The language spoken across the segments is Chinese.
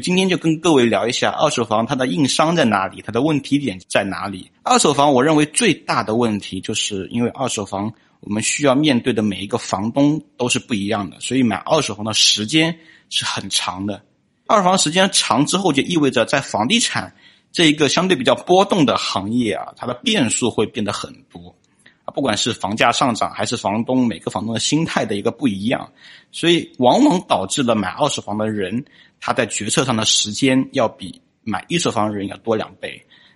今天就跟各位聊一下二手房它的硬伤在哪里，它的问题点在哪里。二手房我认为最大的问题就是因为二手房我们需要面对的每一个房东都是不一样的，所以买二手房的时间是很长的。二手房时间长之后，就意味着在房地产这一个相对比较波动的行业啊，它的变数会变得很多。不管是房价上涨，还是房东每个房东的心态的一个不一样，所以往往导致了买二手房的人他在决策上的时间要比买一手房的人要多两倍。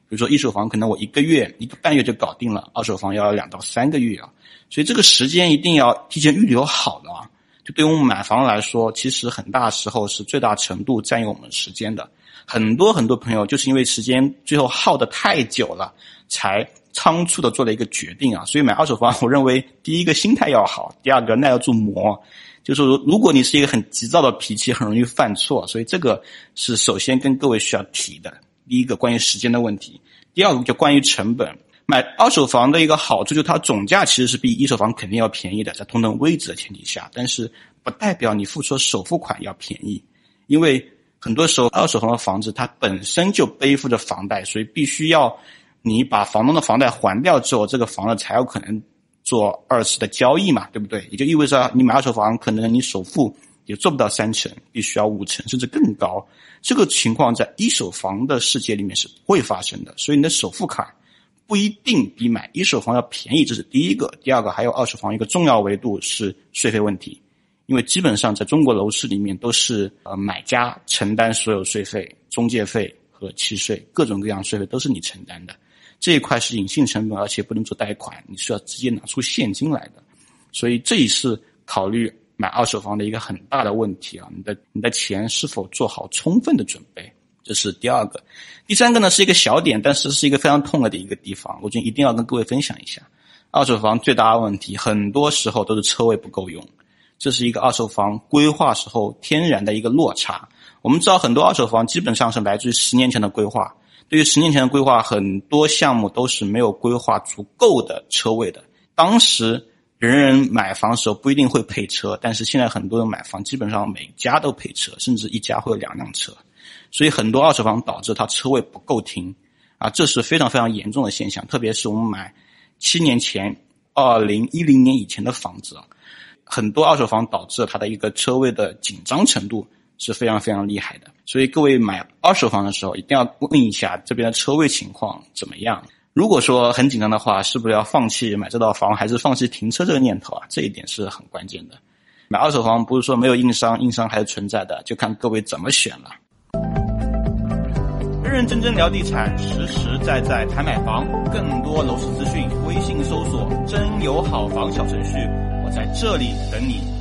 比如说一手房可能我一个月一个半月就搞定了，二手房要两到三个月啊，所以这个时间一定要提前预留好的啊。就对于我们买房来说，其实很大时候是最大程度占用我们时间的。很多很多朋友就是因为时间最后耗的太久了，才。仓促的做了一个决定啊，所以买二手房，我认为第一个心态要好，第二个耐得住磨。就是说，如果你是一个很急躁的脾气，很容易犯错，所以这个是首先跟各位需要提的。第一个关于时间的问题，第二个就关于成本。买二手房的一个好处就是它总价其实是比一手房肯定要便宜的，在同等位置的前提下，但是不代表你付出的首付款要便宜，因为很多时候二手房的房子它本身就背负着房贷，所以必须要。你把房东的房贷还掉之后，这个房子才有可能做二次的交易嘛，对不对？也就意味着你买二手房，可能你首付也做不到三成，必须要五成甚至更高。这个情况在一手房的世界里面是不会发生的，所以你的首付卡不一定比买一手房要便宜，这是第一个。第二个，还有二手房一个重要维度是税费问题，因为基本上在中国楼市里面都是呃买家承担所有税费、中介费和契税，各种各样税费都是你承担的。这一块是隐性成本，而且不能做贷款，你需要直接拿出现金来的，所以这也是考虑买二手房的一个很大的问题啊！你的你的钱是否做好充分的准备？这是第二个，第三个呢是一个小点，但是是一个非常痛了的一个地方，我觉得一定要跟各位分享一下。二手房最大的问题，很多时候都是车位不够用，这是一个二手房规划时候天然的一个落差。我们知道很多二手房基本上是来自于十年前的规划。对于十年前的规划，很多项目都是没有规划足够的车位的。当时人人买房的时候不一定会配车，但是现在很多人买房基本上每家都配车，甚至一家会有两辆车。所以很多二手房导致它车位不够停，啊，这是非常非常严重的现象。特别是我们买七年前、二零一零年以前的房子，很多二手房导致它的一个车位的紧张程度。是非常非常厉害的，所以各位买二手房的时候，一定要问一下这边的车位情况怎么样。如果说很紧张的话，是不是要放弃买这套房，还是放弃停车这个念头啊？这一点是很关键的。买二手房不是说没有硬伤，硬伤还是存在的，就看各位怎么选了。认认真真聊地产，实实在在谈买房，更多楼市资讯，微信搜索“真有好房”小程序，我在这里等你。